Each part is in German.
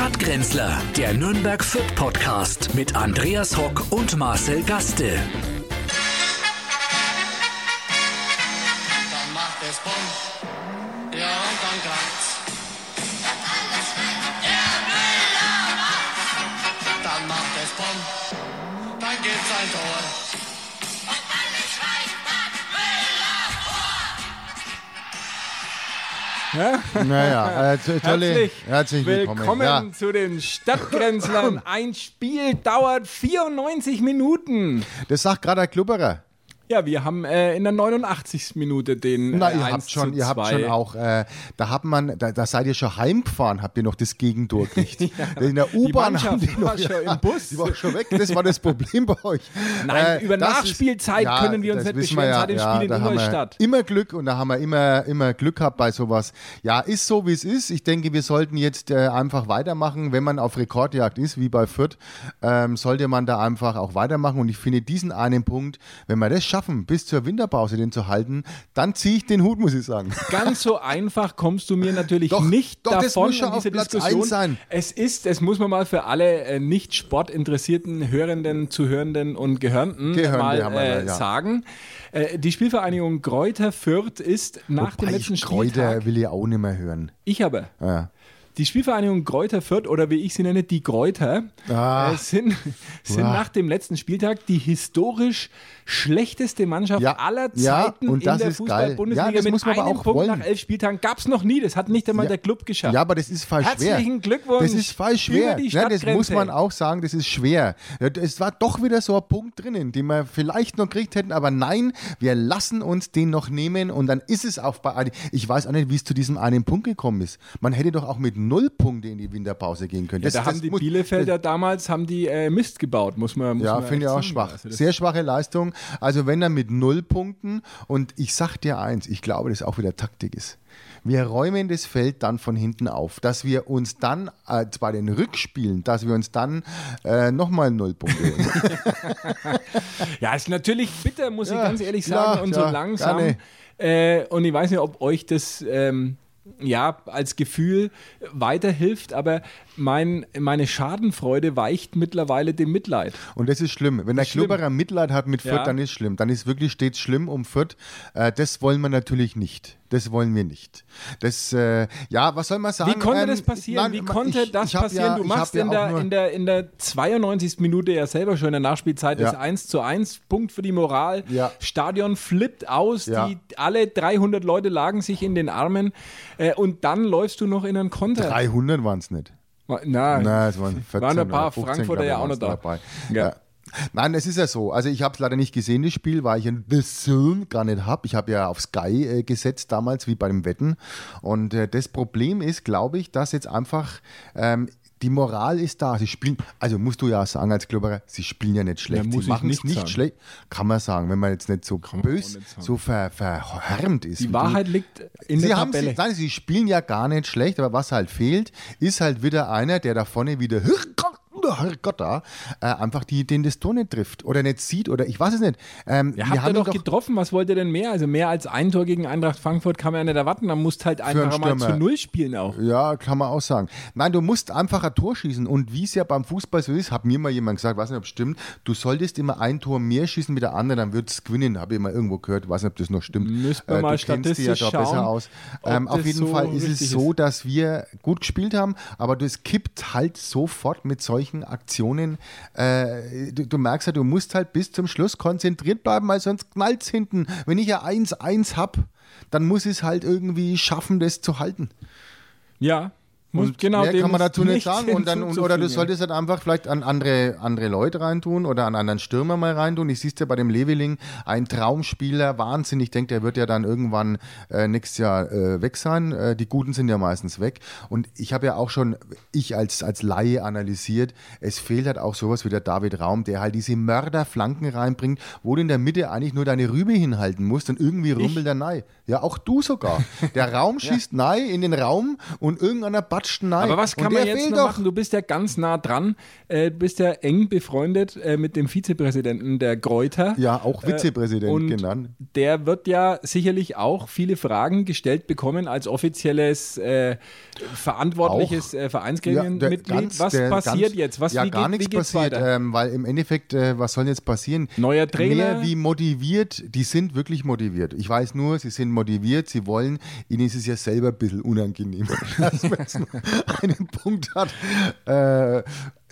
Stadtgrenzler, der Nürnberg Fit Podcast mit Andreas Hock und Marcel Gaste. Naja, äh, Herzlich, herzlich willkommen. willkommen Ja. zu den Stadtgrenzlern. Ein Spiel dauert 94 Minuten. Das sagt gerade der Klubberer. Ja, wir haben äh, in der 89. Minute den Na, äh, ihr 1 habt schon, ihr habt 2. schon auch, äh, da hat man, da, da seid ihr schon heimgefahren, habt ihr noch das Gegentor gekriegt. In der U-Bahn haben die war noch, schon im Bus. Die war schon weg, das war das Problem bei euch. Nein, über das Nachspielzeit können wir uns nicht beschweren, hat im Spiel in Ingolstadt. Immer Glück und da haben wir immer, immer Glück gehabt bei sowas. Ja, ist so, wie es ist. Ich denke, wir sollten jetzt äh, einfach weitermachen. Wenn man auf Rekordjagd ist, wie bei Fürth, ähm, sollte man da einfach auch weitermachen. Und ich finde diesen einen Punkt, wenn wir das schaffen, bis zur Winterpause den zu halten, dann ziehe ich den Hut, muss ich sagen. Ganz so einfach kommst du mir natürlich Doch, nicht doch, das davon muss schon in dieser auf Platz Diskussion. sein. Es ist, es muss man mal für alle äh, nicht sportinteressierten Hörenden, Zuhörenden und Gehörnten Gehörnde mal äh, ja. sagen. Äh, die Spielvereinigung Greuther Fürth ist nach dem Wobei letzten ich Kräuter Spieltag. will ich auch nicht mehr hören. Ich aber. Ja. Die Spielvereinigung Greuther Fürth oder wie ich sie nenne, die Greuther, Ah. äh, sind, sind Uah. nach dem letzten Spieltag die historisch schlechteste Mannschaft Ja. aller Ja, Zeiten und in der. Fußball-Bundesliga Ja, mit muss man aber einem auch Punkt wollen. nach elf Spieltagen. Gab es noch nie, das hat nicht einmal der Club geschafft. Ja, aber das ist voll schwer. Herzlichen Glückwunsch Das ist voll schwer. Ja, das muss man auch sagen, das ist schwer. Ja, Es war doch wieder so ein Punkt drinnen, den wir vielleicht noch gekriegt hätten, aber nein, wir lassen uns den noch nehmen und dann ist es auch bei. Ich weiß auch nicht, wie es zu diesem einen Punkt gekommen ist. Man hätte doch auch mit null Punkte in die Winterpause gehen können. Ja, Das- da haben die muss- Bielefelder damals haben die äh, Mist gebaut, muss man muss Ja, finde ich auch schwach. Also Sehr schwache Leistung. Also wenn er mit null Punkten und ich sag dir eins, ich glaube, das auch wieder Taktik ist. Wir räumen das Feld dann von hinten auf, dass wir uns dann äh, bei den Rückspielen, dass wir uns dann äh, nochmal null Punkte holen. Ja, ist natürlich bitter, muss ich Ja, ganz ehrlich klar, sagen. und so ja, langsam. Äh, und ich weiß nicht, ob euch das ähm, ja als Gefühl weiterhilft, aber mein, meine Schadenfreude weicht mittlerweile dem Mitleid. Und das ist schlimm. Wenn der. Klubberer Mitleid hat mit Fürth, Ja. dann ist schlimm. Dann ist wirklich stets schlimm um Fürth. Äh, das wollen wir natürlich nicht. Das wollen wir nicht. Das, äh, ja, was soll man sagen? Wie konnte Ähm, das passieren? nein, Wie ich- konnte das ich passieren? Ja, du ich machst in, der, in, der, in der 92. Minute ja selber schon in der Nachspielzeit Ja. das 1 zu 1, Punkt für die Moral. Ja. Stadion flippt aus, die, alle 300 Leute lagen sich in den Armen äh, und dann läufst du noch in einen Konter. 300 waren es nicht. Na, Nein, es waren 14 waren ein paar oder 15, Frankfurter ich, ja auch noch da. dabei. Ja. Nein, es ist ja so. Also ich habe es leider nicht gesehen, das Spiel, weil ich in The Zone gar nicht habe. Ich habe ja auf Sky äh, gesetzt damals, wie bei dem Wetten. Und äh, das Problem ist, glaube ich, dass jetzt einfach ähm, die Moral ist da. Sie spielen, also musst du ja sagen als Klubberer, sie spielen ja nicht schlecht. Ja, muss sie machen es nicht schlecht. Kann man sagen, wenn man jetzt nicht so man bös, nicht so ver, verhärmt ist. Die du. Wahrheit liegt in Sie der haben Tabelle. sie, nein, sie spielen ja gar nicht schlecht, aber was halt fehlt, ist halt wieder einer, der da vorne wieder Herrgott da, äh, einfach die, den das Tor nicht trifft oder nicht sieht oder ich weiß es nicht. Ähm, Ja, habt ihr ihn doch getroffen, was wollt ihr denn mehr? Also mehr als ein Tor gegen Eintracht Frankfurt kann man ja nicht erwarten, dann musst halt einfach mal zu Null spielen auch. Ja, kann man auch sagen. Nein, du musst einfach ein Tor schießen. Und wie es ja beim Fußball so ist, hat mir mal jemand gesagt, weiß nicht, ob es stimmt, du solltest immer ein Tor mehr schießen mit der anderen, dann wird es gewinnen. Habe ich mal irgendwo gehört, weiß nicht, ob das noch stimmt. Müssten wir Äh, mal du kennst dich ja statistisch besser schauen, aus. Ähm, auf jeden so Fall ist es so, dass wir gut gespielt haben, aber das kippt halt sofort mit solchen Aktionen. Äh, du, du merkst ja, du musst halt bis zum Schluss konzentriert bleiben, weil sonst knallt hinten. Wenn ich ja 1-1 habe, dann muss ich es halt irgendwie schaffen, das zu halten. Ja, muss genau mehr dem kann man dazu nicht sagen. Und dann, und, oder du solltest halt einfach vielleicht an andere, andere Leute reintun oder an anderen Stürmer mal reintun. Ich siehst ja bei dem Leveling, ein Traumspieler, Wahnsinn. Ich denke, der wird ja dann irgendwann äh, nächstes Jahr äh, weg sein. Äh, die Guten sind ja meistens weg. Und ich habe ja auch schon, ich als, als Laie analysiert, es fehlt halt auch sowas wie der David Raum, der halt diese Mörderflanken reinbringt, wo du in der Mitte eigentlich nur deine Rübe hinhalten musst und irgendwie rumpelt er nein. Ja, auch du sogar. Der Raum schießt nein in den Raum und irgendeiner batscht nein. Aber was kann man jetzt noch doch. machen? Du bist ja ganz nah dran, äh, bist ja eng befreundet äh, mit dem Vizepräsidenten der Greuter. Ja, auch Vizepräsident Äh, und genannt. Der wird ja sicherlich auch viele Fragen gestellt bekommen als offizielles äh, verantwortliches äh, Ja, Vereinsgremienmitglied. ganz- was der passiert ganz- jetzt? Was, ja, wie gar geht, wie nichts geht's passiert, ähm, weil im Endeffekt, äh, was soll jetzt passieren? Neuer Trainer. Mehr wie motiviert, die sind wirklich motiviert. Ich weiß nur, sie sind motiviert, sie wollen, ihnen ist es ja selber ein bisschen unangenehm, dass man jetzt einen Punkt hat. Äh,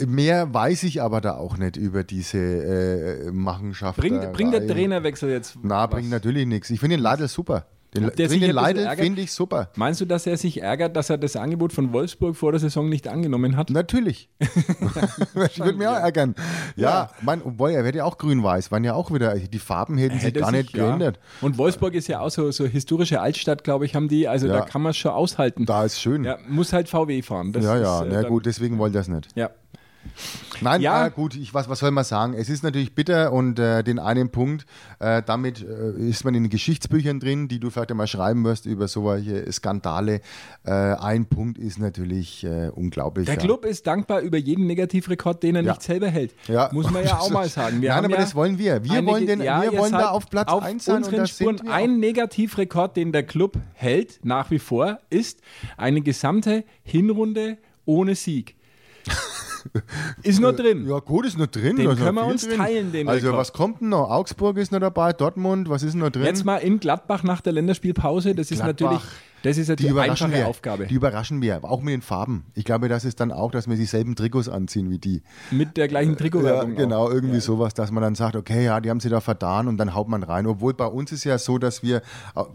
mehr weiß ich aber da auch nicht über diese äh, Machenschaft. bringt, bringt der Trainerwechsel jetzt? Na, was? bringt natürlich nichts. Ich finde den Leidl super. Den, der sich den Leidl finde ich super. Meinst du, dass er sich ärgert, dass er das Angebot von Wolfsburg vor der Saison nicht angenommen hat? Natürlich. ich würde mich auch ärgern. Ja, Ja. Mein, obwohl er wird ja auch grün-weiß, waren ja auch wieder, die Farben hätten sich Hätte gar sich, nicht geändert. Ja. Und Wolfsburg ist ja auch so, so historische Altstadt, glaube ich, haben die. Also Ja. da kann man es schon aushalten. Da ist schön. Ja, muss halt VW fahren. Das ja, ist, ja, äh, na gut, deswegen wollte er das nicht. Ja. Nein, Ja. ah, gut, ich, was, was soll man sagen? Es ist natürlich bitter und äh, den einen Punkt, äh, damit äh, ist man in den Geschichtsbüchern drin, die du vielleicht einmal schreiben wirst über solche Skandale. Äh, ein Punkt ist natürlich äh, unglaublich. Der ja. Club ist dankbar über jeden Negativrekord, den er Ja. nicht selber hält. Ja. Muss man ja auch mal sagen. Wir Nein, aber das wollen wir. Wir wollen, den, wir wollen da auf Platz auf 1 sein und unseren da Spuren. Ein Negativrekord, den der Club hält, nach wie vor, ist eine gesamte Hinrunde ohne Sieg. ist nur drin. Ja, gut, ist noch drin. Den ist noch können wir uns drin. teilen, den Also, Rekord. was kommt denn noch? Augsburg ist noch dabei, Dortmund, was ist noch drin? Jetzt mal in Gladbach nach der Länderspielpause. Das ist Gladbach. natürlich, das ist ja die die überraschen einfache wir. Aufgabe. Die überraschen wir, auch mit den Farben. Ich glaube, das ist dann auch, dass wir dieselben Trikots anziehen wie die. Mit der gleichen Ja, Trikotwerbung. genau, auch. irgendwie sowas, dass man dann sagt, okay, ja, die haben sie da vertan und dann haut man rein. Obwohl bei uns ist ja so, dass wir,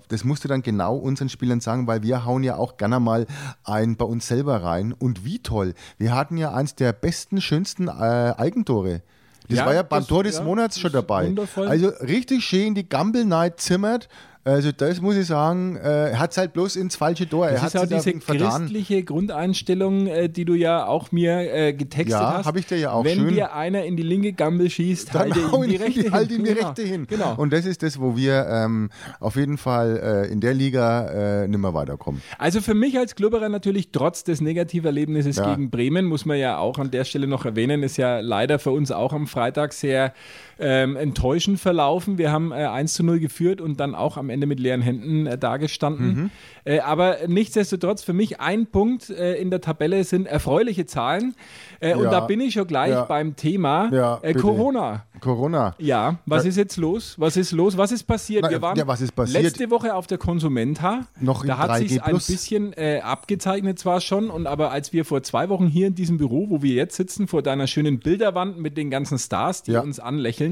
das musst du dann genau unseren Spielern sagen, weil wir hauen ja auch gerne mal ein bei uns selber rein. Und wie toll. Wir hatten ja eins der besten, schönsten äh, Eigentore. Das Ja, war ja beim das- Tor des ja, Monats schon dabei. wundervoll. Also richtig schön die Gambel Night zimmert. Also das muss ich sagen, äh, er hat es halt bloß ins falsche Tor. er Das hat ist auch diese christliche Grundeinstellung, äh, die du ja auch mir äh, getextet Ja, hast. hab ich dir ja auch Wenn schön. dir einer in die linke Gambel schießt, halte ihm die rechte hin. halt ihm die Genau. rechte hin. Genau. Und das ist das, wo wir ähm, auf jeden Fall äh, in der Liga äh, nicht mehr weiterkommen. Also für mich als Klubberer natürlich trotz des Negativerlebnisses Ja. gegen Bremen, muss man ja auch an der Stelle noch erwähnen, ist ja leider für uns auch am Freitag sehr ähm, enttäuschend verlaufen. Wir haben äh, 1 zu 0 geführt und dann auch am Ende mit leeren Händen äh, dagestanden. Mhm. Äh, aber nichtsdestotrotz, für mich ein Punkt äh, in der Tabelle sind erfreuliche Zahlen. Äh, und Ja. da bin ich schon gleich Ja. beim Thema Ja, äh. Corona. Corona. Ja, was Ja. ist jetzt los? Was ist los? Was ist passiert? Na, Wir waren ja, passiert? letzte Woche auf der Konsumenta. Noch in da hat 3G sich ein bisschen äh, abgezeichnet zwar schon, und aber als wir vor zwei Wochen hier in diesem Büro, wo wir jetzt sitzen, vor deiner schönen Bilderwand mit den ganzen Stars, die Ja. uns anlächeln,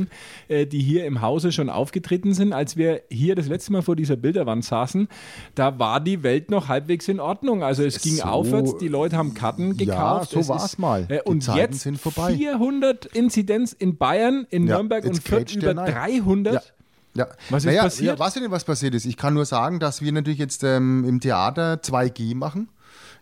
äh, die hier im Hause schon aufgetreten sind, als wir hier das letzte Mal vor dieser Bilderwand saßen, da war die Welt noch halbwegs in Ordnung. Also es ging So- aufwärts, die Leute haben Karten gekauft. so Es war's ist, mal. Äh, Die und Zeiten jetzt sind vorbei. 400 Inzidenz in Bayern, in Ja, Nürnberg und Fürth über rein. 300. Ja. Ja. Was ist naja, passiert? Ja, du denn, was passiert ist? Ich kann nur sagen, dass wir natürlich jetzt ähm, im Theater 2G machen.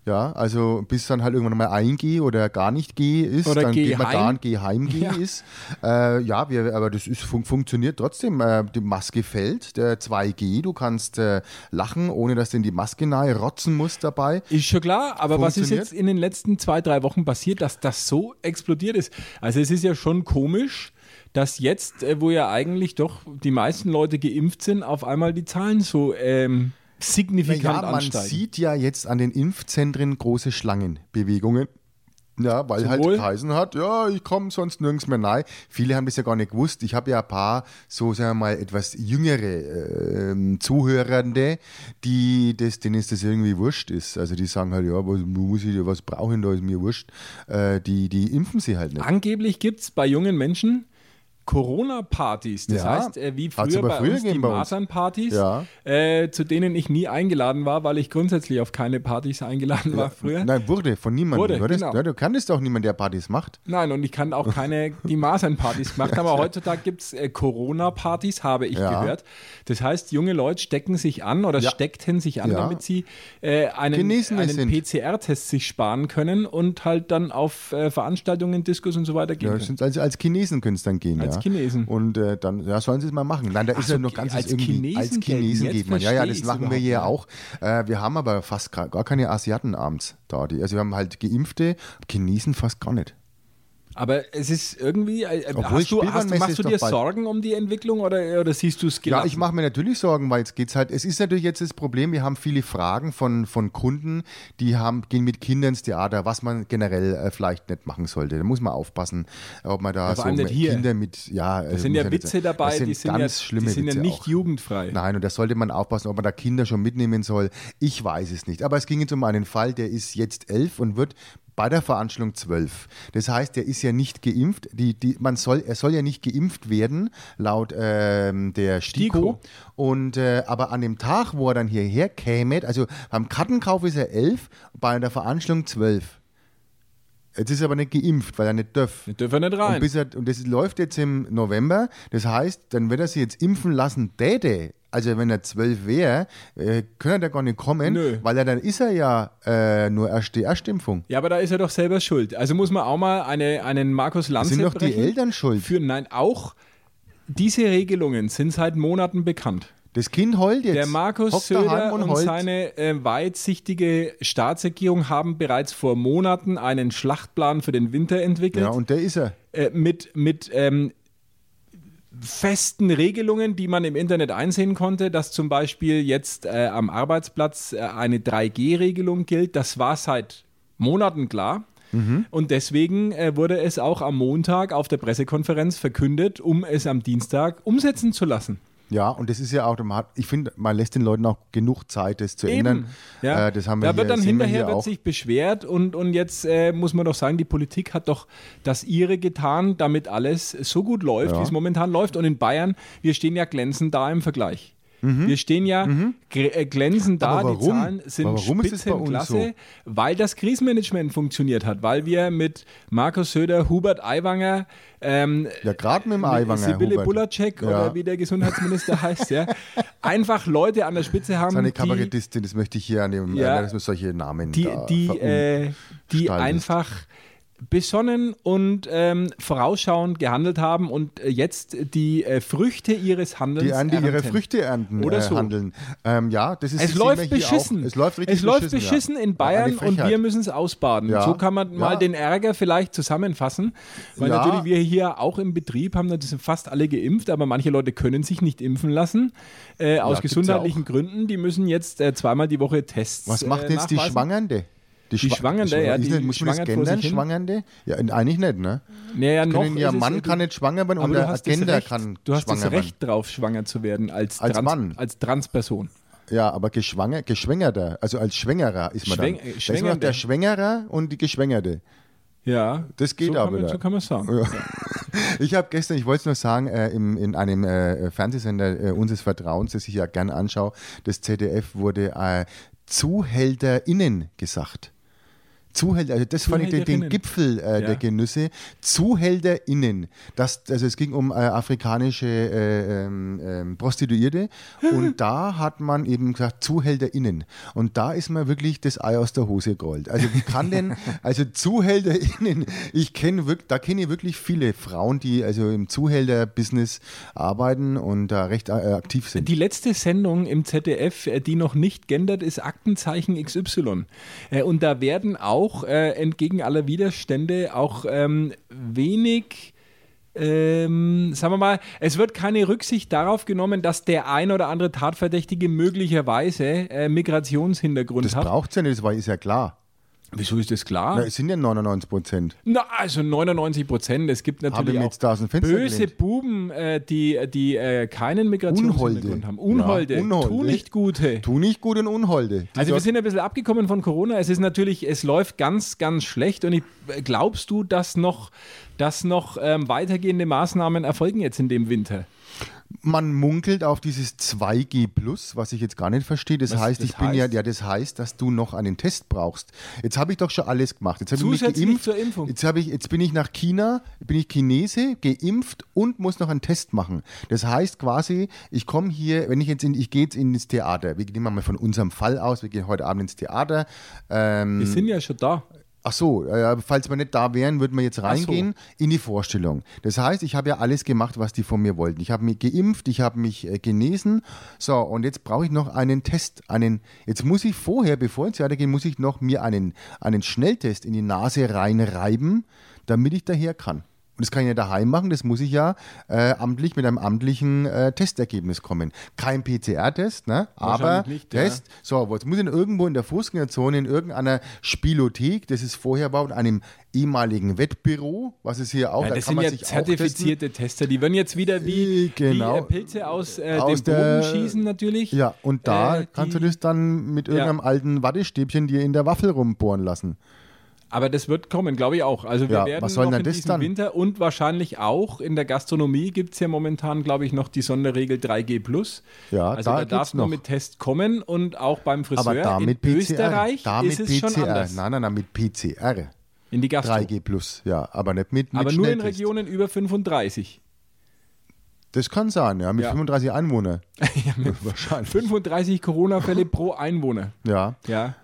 Ja, also bis dann halt irgendwann mal 1G oder gar nicht G ist, Oder dann Geh geht man da heim. und Geh heim G Ja. ist. Äh, ja, wir, aber das ist, fun funktioniert trotzdem. Äh, die Maske fällt, der 2G, du kannst äh, lachen, ohne dass du in die Maske nahe rotzen musst dabei. Ist schon klar, aber was ist jetzt in den letzten zwei, drei Wochen passiert, dass das so explodiert ist? Also es ist ja schon komisch, dass jetzt, äh, wo ja eigentlich doch die meisten Leute geimpft sind, auf einmal die Zahlen so ähm, signifikant Ja, man ansteigen. sieht ja jetzt an den Impfzentren große Schlangenbewegungen. Ja, weil halt Wohl. geheißen hat, ja, ich komme sonst nirgends mehr rein. Viele haben das ja gar nicht gewusst. Ich habe ja ein paar, so sagen wir mal, etwas jüngere ähm, Zuhörende, die das, denen ist das irgendwie wurscht ist. Also die sagen halt, ja, was muss ich, was brauche ich da, ist mir wurscht. Äh, die, die impfen sie halt nicht. Angeblich gibt es bei jungen Menschen Corona-Partys. Das Ja, heißt, äh, wie früher bei früher uns die. Masern-Partys, Ja. äh, zu denen ich nie eingeladen war, weil ich grundsätzlich auf keine Partys eingeladen war früher. Nein, wurde von niemandem. Wurde, du, hattest- genau. du kanntest doch niemanden, der Partys macht. Nein, und ich kann auch keine, die Masern-Partys gemacht haben. Aber heutzutage gibt es äh, Corona-Partys, habe ich Ja. gehört. Das heißt, junge Leute stecken sich an oder steckten sich an, damit sie äh, einen, einen. PCR-Test sich sparen können und halt dann auf äh, Veranstaltungen, Diskos und so weiter gehen können. sind- als, als Chinesen können es dann gehen. Als ja. Chinesen. Und äh, dann ja, sollen sie es mal machen. Nein, da ist so, ja noch ganz als irgendwie Chinesen als. Chinesen geht man. Ja, ja, das machen wir hier auch. Äh, wir haben aber fast gar gar keine Asiaten abends da. Die, also wir haben halt Geimpfte, Chinesen fast gar nicht. Aber es ist irgendwie, äh, Obwohl hast du, hast, machst du dir. Sorgen um die Entwicklung oder, oder siehst du es Ja, gelassen? ich mache mir natürlich Sorgen, weil jetzt geht's halt, es ist natürlich jetzt das Problem, wir haben viele Fragen von, von Kunden, die haben, gehen mit Kindern ins Theater, was man generell äh, vielleicht nicht machen sollte. Da muss man aufpassen, ob man da Ja, so hier. Kinder mit, ja. Da sind ja Witze dabei, sind die sind, ganz ja, schlimme die sind ja Witze nicht auch. jugendfrei. Nein, und da sollte man aufpassen, ob man da Kinder schon mitnehmen soll. Ich weiß es nicht. Aber es ging jetzt um einen Fall, der ist jetzt elf und wird bei der Veranstaltung zwölf. Das heißt, der ist ja nicht geimpft. Die, die, man soll, er soll ja nicht geimpft werden, laut ähm, der STIKO. Und äh, aber an dem Tag, wo er dann hierher käme, also beim Kartenkauf ist er elf, bei der Veranstaltung zwölf. Jetzt ist er aber nicht geimpft, weil er nicht darf. Die dürfen nicht Und, rein. bis er, und das läuft jetzt im November. Das heißt, dann wird er sich jetzt impfen lassen, täte. Also wenn er zwölf wäre, äh, könnte er gar nicht kommen, Nö. weil er dann ist er ja äh, nur erste Erstimpfung. Ja, aber da ist er doch selber schuld. Also muss man auch mal eine, einen Markus Lanze Sind doch die. Eltern schuld. Für, nein, auch diese Regelungen sind seit Monaten bekannt. Das Kind heult jetzt. Der Markus Söder und, heult. seine äh, weitsichtige Staatsregierung haben bereits vor Monaten einen Schlachtplan für den Winter entwickelt. Ja, und der ist er. äh, mit, mit ähm, festen Regelungen, die man im Internet einsehen konnte, dass zum Beispiel jetzt äh, am Arbeitsplatz äh, eine 3G-Regelung gilt. Das war seit Monaten klar. Und deswegen äh, wurde es auch am Montag auf der Pressekonferenz verkündet, um es am Dienstag umsetzen zu lassen. Ja, und das ist ja hat- ich finde, man lässt den Leuten auch genug Zeit, das zu ändern. Ja. Äh, das haben wir da wird hier, dann sehen wir hinterher wird auch. sich beschwert und, und jetzt äh, muss man doch sagen, die Politik hat doch das ihre getan, damit alles so gut läuft, Ja. wie es momentan läuft. Und in Bayern, wir stehen ja glänzend da im Vergleich. Wir stehen ja gr- äh, glänzend da, Mhm. Die? Zahlen sind Aber warum Spitzenklasse, so? weil das Krisenmanagement funktioniert hat, weil wir mit Markus Söder, Hubert Aiwanger, ähm, Ja, gerade mit dem Aiwanger. Sibylle Hubert. Bulacek Ja. oder wie der Gesundheitsminister heißt, ja, einfach Leute an der Spitze haben, Seine die, Kabarettistin, das möchte ich hier an dem, Ja. äh, solche Namen die, da die, äh, die einfach besonnen und ähm, vorausschauend gehandelt haben und äh, jetzt die äh, Früchte ihres Handelns die die ihre ernten. Früchte ernten Oder äh, so. handeln. Ähm, ja, das ist Es läuft beschissen. Auch. Es läuft richtig es läuft beschissen, beschissen ja. in Ja, Bayern eine und wir müssen es ausbaden. Ja. So kann man mal Ja. den Ärger vielleicht zusammenfassen, weil Ja. natürlich wir hier auch im Betrieb haben, das sind fast alle geimpft, aber manche Leute können sich nicht impfen lassen äh, aus gesundheitlichen ja Gründen. Die müssen jetzt äh, zweimal die Woche Tests Was macht äh, jetzt die. Schwangernde? Die Schwa- Schwangernde, ja, ist die nicht, muss man das gendern. Schwangernde? Ja, eigentlich nicht, ne? Naja, noch Können ja, ist es- Mann kann nicht schwanger werden und aber der das Agenda Recht, kann du hast schwanger das werden. Recht drauf, schwanger zu werden als, Als Trans, Mann. als Transperson. Ja, aber geschwanger, geschwängerter, also als Schwängerer ist man Schwäng- dann. Da ist man noch der Schwängerer und die Geschwängerte. Ja, Das geht so auch kann man. So kann man sagen. Ich habe gestern, ich wollte es nur sagen, äh, im, in einem äh, Fernsehsender äh, unseres Vertrauens, das ich ja gern anschaue, das ZDF wurde äh, ZuhälterInnen gesagt. Zuhälter, also das fand ich den, den. Gipfel äh, Ja. der Genüsse. ZuhälterInnen. Das, also es ging um äh, afrikanische äh, ähm, ähm, Prostituierte und da hat man eben gesagt ZuhälterInnen. Und da ist mir wirklich das Ei aus der Hose gerollt. Also wie kann denn, also ZuhälterInnen, ich kenne wirklich, da kenne ich wirklich viele Frauen, die also im Zuhälter-Business arbeiten und da recht äh, aktiv sind. Die letzte Sendung im ZDF, äh, die noch nicht gendert, ist Aktenzeichen XY. Äh, Und da werden auch äh, entgegen aller Widerstände auch ähm, wenig. Ähm, sagen wir mal, es wird keine Rücksicht darauf genommen, dass der ein oder andere Tatverdächtige möglicherweise äh, Migrationshintergrund das hat. braucht es ja nicht, das war, ist ja klar. Wieso ist das klar? Na, es sind ja 99 Prozent. Na, also 99 Prozent. Es gibt natürlich auch böse gelehnt. Buben, äh, die, die äh, keinen Migrationshintergrund haben. Unholde. Ja, Unholde. Tu nicht Gute. Tu nicht gut und Unholde. Die Also wir sind ein bisschen abgekommen von Corona. Es ist natürlich, es läuft ganz, ganz schlecht. Und ich, glaubst du, dass noch, dass noch ähm, weitergehende Maßnahmen erfolgen jetzt in dem Winter? Man munkelt auf dieses 2G Plus, was ich jetzt gar nicht verstehe. Das Was heißt, das ich bin ja, heißt? ja, das heißt, dass du noch einen Test brauchst. Jetzt habe ich doch schon alles gemacht. Jetzt habe ich mich geimpft. zur Impfung. Jetzt habe ich, jetzt bin ich nach China, bin ich Chinese, geimpft und muss noch einen Test machen. Das heißt quasi, ich komme hier, wenn ich jetzt in, ich gehe jetzt ins Theater. Wir gehen mal von unserem Fall aus. Wir gehen heute Abend ins Theater. Ähm, Wir sind ja schon da. Ach so, äh, falls wir nicht da wären, würden wir jetzt reingehen in die Vorstellung. Das heißt, ich habe ja alles gemacht, was die von mir wollten. Ich habe mich geimpft, ich habe mich äh, genesen. So, und jetzt brauche ich noch einen Test. Einen, jetzt muss ich vorher, bevor ich weitergehe, muss ich noch mir einen, einen Schnelltest in die Nase reinreiben, damit ich daher kann. Und das kann ich ja daheim machen, das muss ich ja äh, amtlich mit einem amtlichen äh, Testergebnis kommen. Kein PCR-Test, ne? aber nicht, ja. Test. So, jetzt muss ich irgendwo in der Fußgängerzone in irgendeiner Spielothek, das ist vorher war, in einem ehemaligen Wettbüro, was es hier auch, Ja, da das kann sind man ja sich zertifizierte Tester. Die werden jetzt wieder wie, Äh, genau. wie Pilze aus, äh, Aus dem Boden der- schießen natürlich. Ja, und da Äh, kannst du das dann mit irgendeinem alten Wattestäbchen dir in der Waffel rumbohren lassen. Aber das wird kommen, glaube ich auch. Also wir Ja, werden was soll noch denn in das diesem dann? Winter und wahrscheinlich auch in der Gastronomie gibt es ja momentan, glaube ich, noch die Sonderregel 3G+. Ja, also da da, nur noch. mit Test kommen und auch beim Friseur. Aber da in mit PCR. Österreich da ist mit es schon PCR. anders. Nein, nein, nein, mit PCR. In die Gastro. 3G plus, ja, aber nicht mit, mit Aber nur in. Regionen über 35. Das kann sein, ja, mit Ja. 35 Einwohnern. Wahrscheinlich. 35 Corona-Fälle pro Einwohner. Ja. Ja.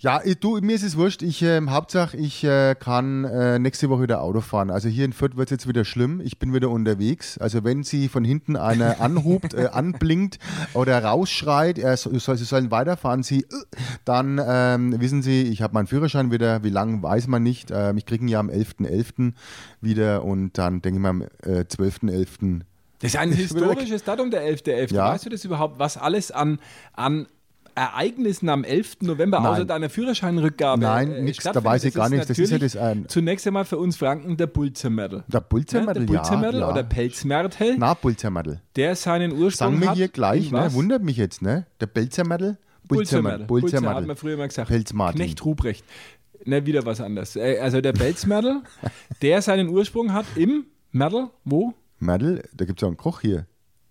Ja, ich- du, mir ist es wurscht. Ich, ähm, Hauptsache, ich äh, kann äh, nächste Woche wieder Auto fahren. Also hier in Fürth wird es jetzt wieder schlimm. Ich bin wieder unterwegs. Also wenn sie von hinten einer anhubt, äh, anblinkt oder rausschreit, er soll, sie sollen weiterfahren, sie, äh, dann ähm, wissen sie, ich habe meinen Führerschein wieder. Wie lang, weiß man nicht. Ähm, ich kriege ihn ja am 11.11. wieder und dann denke ich mal am äh, 12.11. Das ist ein historisches Datum, der 11.11. Ja. Weißt du das überhaupt, was alles an, an Ereignissen am 11. November Nein. außer deiner Führerscheinrückgabe Nein, äh, nix, da weiß ich gar nichts. Das ist ja das, ähm, Zunächst einmal für uns Franken der Bulzermörtel. Der Pulzermadel, der ja. Bulzermörtel ja. oder Pelzmörtel, Na, Pulzermadel. der seinen Ursprung Sagen wir hier gleich, ne? Wundert mich jetzt, ne? Der Pelzermadel? Bulzermörtel. Bulzer hat man früher immer gesagt. Pelzmartin. Knecht Ruprecht. Ne, wieder was anderes. Äh, Also der Pelzmörtel, der seinen Ursprung hat im Mörtel, wo? Madel, da gibt es auch einen Koch hier.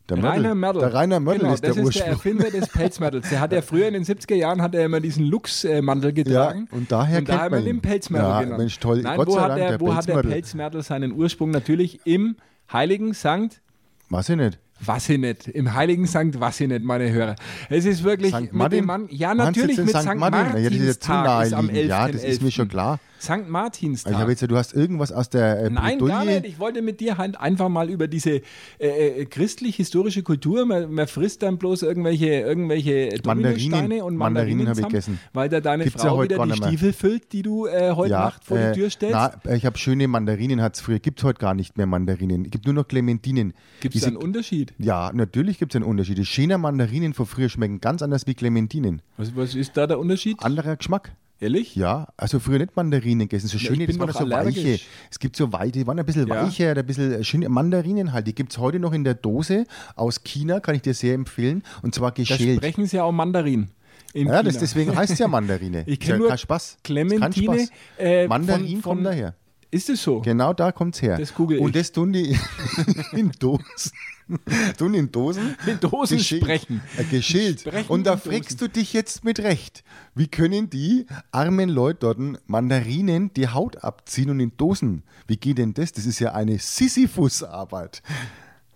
Der Rainer Mörtel. Der Rainer Mörtel genau, ist der das ist der Ursprung. Erfinder des Pelzmörtels. Der hat ja früher in den 70er Jahren hat er immer diesen Luchsmantel getragen. und daher und da kennt haben man den Pelzmörtel Ja, genannt. Mensch, toll. Nein, Gott wo, sei hat, Dank, der, wo hat der Pelzmörtel. Seinen Ursprung? Natürlich im Heiligen Sankt Weiß ich nicht. Wassinet, im Heiligen Sankt Wassinet, meine Hörer. Es ist wirklich St. mit Martin? dem Mann, ja natürlich mit St. St. Martin? Ja, das ist ja zu Martinstag ist am naheliegend. 11.11. Ja, das ist mir schon klar. St. Martinstag. Ich habe jetzt, du hast irgendwas aus der äh, Nein, Bredouille- gar nicht. Ich wollte mit dir halt einfach mal über diese äh, äh, christlich-historische Kultur, man, man frisst dann bloß irgendwelche, irgendwelche Mandarinen. Und Mandarinen Mandarinen habe ich gegessen. weil da deine Gibt's ja Frau heute wieder die. Stiefel füllt, die du äh, heute Nacht vor äh, die Tür stellst. Na, ich habe schöne Mandarinen, hat es früher. Gibt es heute gar nicht mehr Mandarinen. Es gibt nur noch Clementinen. Gibt es einen Unterschied? Ja, natürlich gibt es einen Unterschied. Die schönen Mandarinen von früher schmecken ganz anders wie Clementinen. Was, was ist da der Unterschied? Anderer Geschmack. Ehrlich? Ja, also früher nicht Mandarinen gegessen, so Ja, schöne, bin das waren so weiche. allergisch. Es gibt so weiche, die waren ein bisschen Ja. weicher, ein bisschen schöne Mandarinen halt. Die gibt es heute noch in der Dose aus China, kann ich dir sehr empfehlen. Und zwar Da geschält. sprechen sie ja auch Mandarin. In Ja, das, deswegen heißt es ja Mandarine. Ich kenne ja nur kein Spaß. Clementine. Spaß. äh, Mandarin von, von, kommt daher. Ist es so? Genau da kommt es her. Das google Und ich. das tun die in Dosen. tun in Dosen. In Dosen geschält. sprechen. Äh, geschält. Sprechen Und da fragst du dich jetzt mit Recht, wie können die armen Leute dort Mandarinen die Haut abziehen und in Dosen? Wie geht denn das? Das ist ja eine Sisyphus-Arbeit.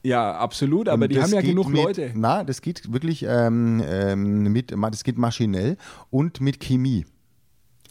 Ja, absolut, aber Und die haben ja genug mit, Leute. Na, das geht wirklich ähm, ähm, mit, das geht maschinell und mit Chemie.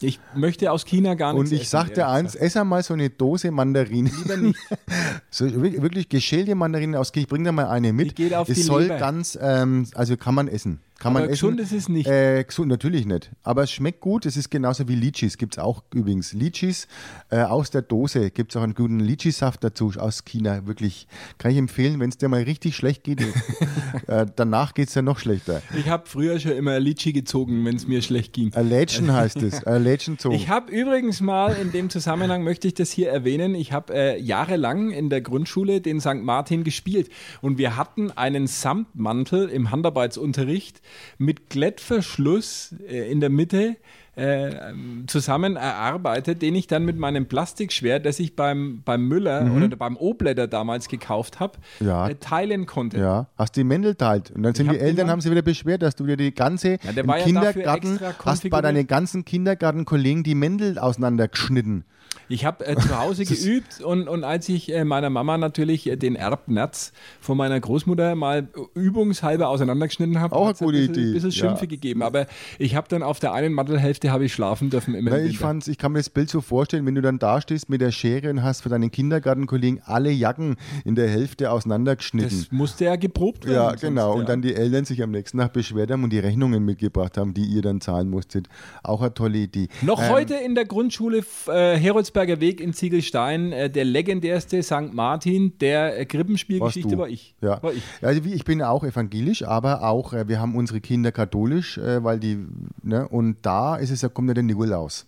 Ich möchte aus China gar nichts Und ich essen, sag dir ehrlich eins, gesagt. ess einmal so eine Dose Mandarinen. Lieber nicht. So, wir- wirklich geschälte Mandarinen aus. Ich bring da mal eine mit. Die geht auf es die soll Leber. ganz, ähm, also kann man essen. Kann Aber man gesund essen. ist es nicht. Äh, gesund natürlich nicht. Aber es schmeckt gut. Es ist genauso wie Litchis. Gibt es auch übrigens. Litchis äh, aus der Dose. Gibt es auch einen guten Litchi-Saft dazu aus China. Wirklich. Kann ich empfehlen, wenn es dir mal richtig schlecht geht. äh, danach geht es ja noch schlechter. Ich habe früher schon immer Litchi gezogen, wenn es mir schlecht ging. Allergen heißt es. Allergen Zoo. Ich habe übrigens mal in dem Zusammenhang möchte ich das hier erwähnen. Ich habe äh, jahrelang in der Grundschule den St. Martin gespielt und wir hatten einen Samtmantel im Handarbeitsunterricht mit Klettverschluss äh, in der Mitte äh, zusammen erarbeitet, den ich dann mit meinem Plastikschwert, das ich beim, beim Müller oder beim Oblätter damals gekauft habe, Mhm. Ja. äh, teilen konnte. Ja, hast die Mändel teilt. Und dann sind hab die Eltern, immer- haben sie wieder beschwert, dass du wieder die ganze Ja, im ja Kindergarten, extra hast bei deinen ganzen Kindergartenkollegen die Mändel auseinandergeschnitten. Ich habe äh, zu Hause geübt und, und als ich äh, meiner Mama natürlich äh, den Erbnerz von meiner Großmutter mal übungshalber auseinandergeschnitten habe, Auch eine hat's ein gute bisschen, Idee, bisschen ja. Schimpfe gegeben. Aber ich habe dann auf der einen Mantelhälfte Hälfte habe ich schlafen dürfen im Na, ich, fand's, ich kann mir das Bild so vorstellen, wenn du dann da stehst mit der Schere und hast für deinen Kindergartenkollegen alle Jacken in der Hälfte auseinandergeschnitten. Das musste ja geprobt werden. ja, genau. ja. Und dann die Eltern sich am nächsten Tag beschwert haben und die Rechnungen mitgebracht haben, die ihr dann zahlen musstet. Auch eine tolle Idee. Noch Ähm, heute in der Grundschule äh, Heroldsberger Weg in Ziegelstein, äh, der legendärste St. Martin der äh, Krippenspielgeschichte war ich. Ja. War ich. Also ich bin auch evangelisch, aber auch, äh, wir haben unsere Kinder katholisch, äh, weil die, ne, und da ist es ja, kommt ja der Nikolaus.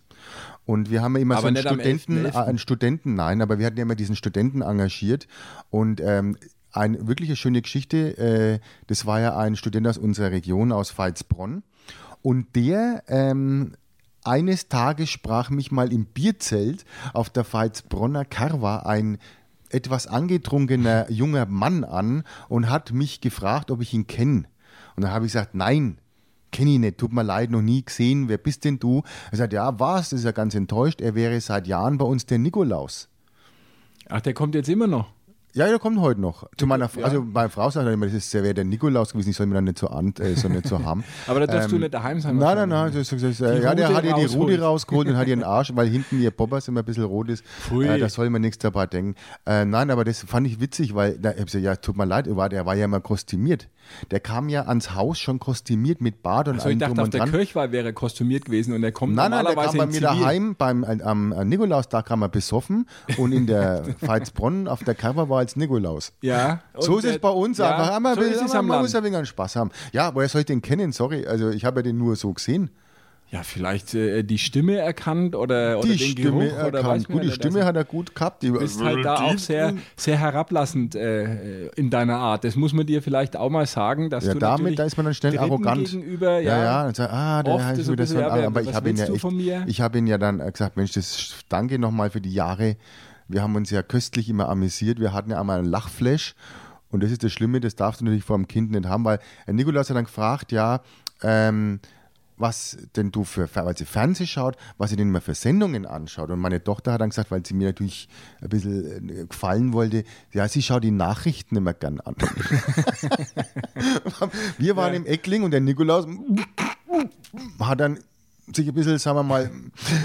Und wir haben ja immer Aber so einen Studenten, 11.11.. äh, einen Studenten, nein, aber wir hatten ja immer diesen Studenten engagiert und ähm, eine wirklich eine schöne Geschichte, äh, das war ja ein Student aus unserer Region, aus Veitsbronn und der ähm, eines Tages sprach mich mal im Bierzelt auf der Veitsbronner Karwa ein etwas angetrunkener junger Mann an und hat mich gefragt, ob ich ihn kenne. Und dann habe ich gesagt, nein, kenne ich nicht, tut mir leid, noch nie gesehen, wer bist denn du? Er sagt, ja, was? Ist ja ganz enttäuscht, er wäre seit Jahren bei uns der Nikolaus. Ach, der kommt jetzt immer noch. Ja, der kommt heute noch. Zu meiner, Ja. Also meine Frau sagt immer, das ist, der wäre der Nikolaus gewesen, ich soll mir dann nicht so, an, äh, so, nicht so haben. Aber da darfst du Ähm, nicht daheim sein. Nein, nein, nein. Das, das, äh, Die ja, der hat ihr die. Rute rausgeholt und hat ihren Arsch, weil hinten ihr Bobbers immer ein bisschen rot ist. Pfui. Äh, da soll man nichts dabei denken. Äh, nein, aber das fand ich witzig, weil da, ich hab gesagt, ja, tut mir leid, er war, der war ja immer kostümiert. Der kam ja ans Haus schon kostümiert mit Bart und Also ich dachte, auf der. Kirchweih wäre er kostümiert gewesen und er kommt Nein, nein, der normalerweise kam bei mir daheim, beim, äh, am äh, Nikolaustag kam er besoffen und in der Veitsbronn auf der Cover war als Nikolaus. Ja. So ist es äh, bei uns ja, einfach. Man, so will, man, am man Land. muss ja wegen Spaß haben. Ja, woher soll ich den kennen? Sorry, also ich habe ja den nur so gesehen. Ja, vielleicht äh, die Stimme erkannt oder, oder die den Stimme Geruch oder weiß erkannt. man Gut, die. Stimme hat er gut gehabt. Die, Du bist halt da auch sehr, sehr herablassend äh, in deiner Art. Das muss man dir vielleicht auch mal sagen, dass ja, du damit, da ist man dann schnell Dritten arrogant. Gegenüber, ja, ja, ja. Und sagt, ah, der heißt so ein, ja, aber was ich habe ihn ja echt, von mir? ich habe ihn ja dann gesagt, Mensch, das danke nochmal für die Jahre. Wir haben uns ja köstlich immer amüsiert. Wir hatten ja einmal einen Lachflash. Und das ist das Schlimme, das darfst du natürlich vor dem Kind nicht haben, weil Herr Nikolaus hat dann gefragt, ja, ähm, was denn du für, weil sie Fernsehen schaut, was sie denn immer für Sendungen anschaut. Und meine Tochter hat dann gesagt, weil sie mir natürlich ein bisschen äh, gefallen wollte, ja, sie schaut die Nachrichten immer gern an. wir waren im Eckling und der Nikolaus hat dann sich ein bisschen, sagen wir mal,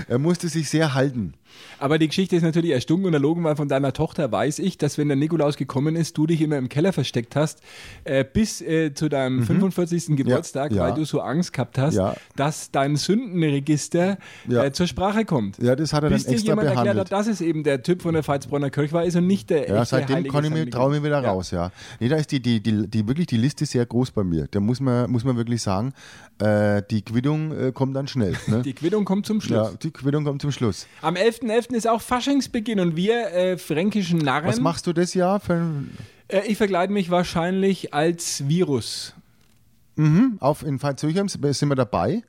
er musste sich sehr halten. Aber die Geschichte ist natürlich erstunken und erlogen, weil von deiner Tochter weiß ich, dass wenn der Nikolaus gekommen ist, du dich immer im Keller versteckt hast, äh, bis äh, zu deinem 45. Geburtstag, Mhm. ja. weil du so Angst gehabt hast, Ja. dass dein Sündenregister Ja. äh, zur Sprache kommt. Ja, das hat er bis dann extra jemand erklärt behandelt. hat, dass es eben der Typ von der Veitsbronner Kirche war ist und nicht der Ja, seitdem traue ich mir wieder raus, ja. Nee, da ist die, die, die, die, wirklich die Liste sehr groß bei mir. Da muss man, muss man wirklich sagen, äh, die Quittung äh, kommt dann schnell. Ne? Die Quittung kommt zum Schluss. ja, die Quittung kommt zum Schluss. Am 11.11. ist auch Faschingsbeginn und wir äh, fränkischen Narren, Was machst du das Jahr? Für, äh, ich verkleide mich wahrscheinlich als Virus. auf in Veitshöchheim sind wir dabei.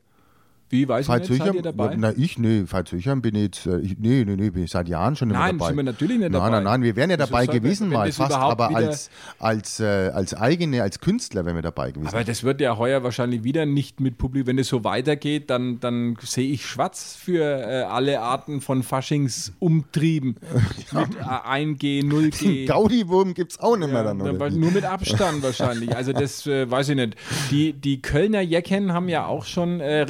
Wie, weiß ich nicht, seid ihr dabei? na ich, nee, Veitshöchheim bin ich jetzt, äh, ich, nee, nee, nee, bin ich seit Jahren schon Nein, dabei. sind wir natürlich nicht nein, dabei. Nein, nein, wir wären ja dabei soll- gewesen mal, fast, aber als, als, äh, als eigene, als Künstler wären wir dabei gewesen. Aber das wird ja heuer wahrscheinlich wieder nicht mit Publikum. Wenn es so weitergeht, dann, dann sehe ich schwarz für äh, alle Arten von Faschingsumtrieben. Mit äh, 1G, 0G. Gaudi-Wurm gibt es auch nicht mehr Ja, dann, oder? nur mit Abstand wahrscheinlich. Also das äh, weiß ich nicht. Die, die Kölner Jecken haben ja auch schon äh,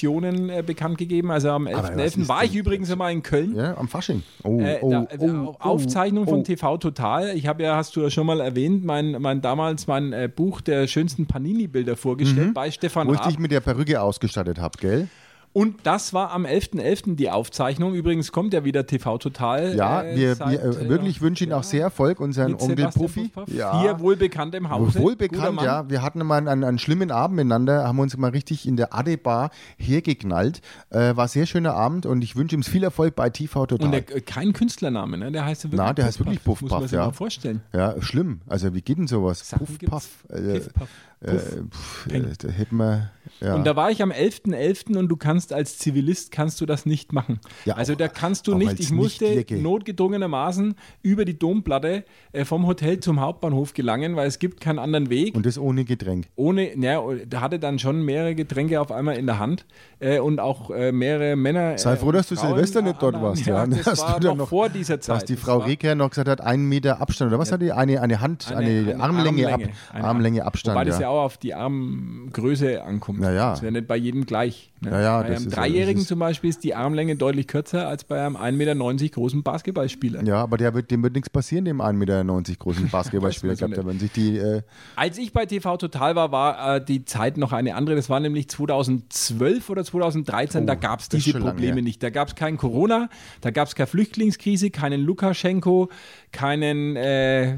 Restriktionen äh, bekannt gegeben. Also am was 11.11. ist war ich übrigens einmal in Köln. Ja, am Fasching. Oh, Äh, oh, da, oh, oh, Aufzeichnung von oh. TV Total. Ich habe ja, hast du ja schon mal erwähnt, mein, mein damals mein äh, Buch der schönsten Panini-Bilder vorgestellt bei Stefan Mhm. Wo ich dich mit der Perücke ausgestattet habe, gell? Und das war am 11.11. die Aufzeichnung. Übrigens kommt ja wieder TV Total. Ja, äh, wir, seit, wir äh, wirklich wünschen Ihnen auch sehr Erfolg, unseren mit Onkel Sebastian Puffi. Puffpaff. Ja. Hier wohlbekannt im Hause. Wohlbekannt, ja. Wir hatten mal einen, einen schlimmen Abend miteinander, haben uns mal richtig in der Ade-Bar hergeknallt. Äh, war sehr schöner Abend und ich wünsche ihm viel Erfolg bei TV Total. Und der, äh, kein Künstlername, ne? Der heißt ja wirklich Na, der heißt wirklich Muss man sich ja. mal vorstellen. ja, schlimm. Also wie geht denn sowas? Sachen Puff. Puff. Äh, Piff, Puff, äh, pff, äh, da hätten wir, ja. Und da war ich am 11.11. und du kannst als Zivilist kannst du das nicht machen. Ja, also auch- da kannst du nicht, ich musste Nicht-Jecke. notgedrungenermaßen über die Domplatte äh, vom Hotel zum Hauptbahnhof gelangen, weil es gibt keinen anderen Weg. und das ohne Getränk. ohne, ja, da hatte dann schon mehrere Getränke auf einmal in der Hand äh, und auch äh, mehrere Männer. Sei äh, froh, dass du Frauen Silvester nicht dort warst. Ja, Ja, das Dass war dann noch, vor dieser Zeit. Dass die Das Frau Reker noch gesagt hat, einen Meter Abstand, oder was hat die? Eine, eine Hand, eine, Armlänge, Ab, Eine Armlänge Abstand. Wobei das ja. Ja auch auf die Armgröße ankommt. Ja, ja. Das wäre nicht bei jedem gleich. Ne? Ja, ja, das einem ist- Dreijährigen ist- zum Beispiel ist die Armlänge deutlich kürzer als bei einem 1,90 Meter großen Basketballspieler. Ja, aber der wird, dem wird nichts passieren, dem 1,90 Meter großen Basketballspieler. So glaube, wenn sich die. Äh, Als ich bei TV Total war, war äh, die Zeit noch eine andere. Das war nämlich 2012 oder 2013. da gab es Oh, ist diese lange Probleme her. nicht. Da gab es kein Corona, da gab es keine Flüchtlingskrise, keinen Lukaschenko, keinen äh,